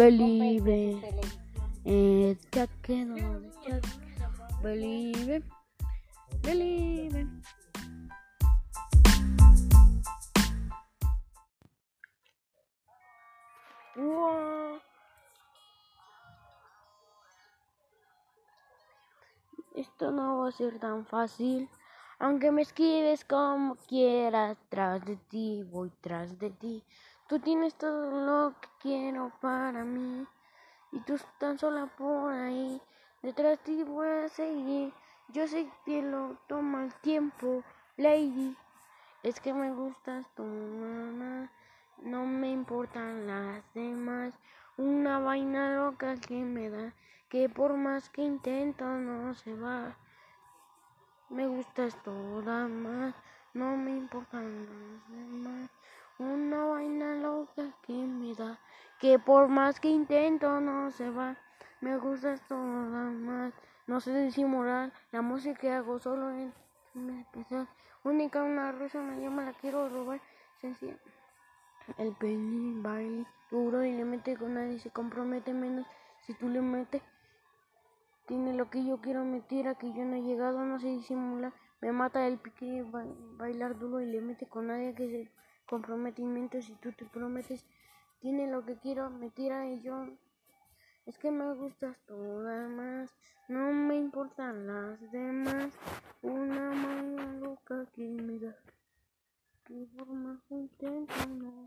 Believe. Eh, Believe. Believe. Wow. Esto no va a ser tan fácil. Aunque me esquives como quieras, tras de ti voy tras de ti. Tú tienes todo lo que quiero para mí. Y tú tan sola por ahí. Detrás de ti voy a seguir. Yo sé que lo toma el tiempo, lady. Es que me gustas tu mamá. No me importan las demás. Una vaina loca que me da. Que por más que intento no se va. Me gustas toda más, no me importan las demás. Que por más que intento no se va. Me gustas toda más, no sé disimular. La música que hago solo es especial. Única una rosa me llama, la quiero robar. El penny baile duro y le mete con nadie, se compromete menos si tú le metes. Tiene lo que yo quiero, mentira que yo no he llegado, no se disimula. Me mata el pique bailar duro y le mete con nadie que se comprometimiento. Si tú te prometes, tiene lo que quiero, me tira y yo. Es que me gustas todas más, no me importan las demás. Una mano loca que me da, que por más intento no.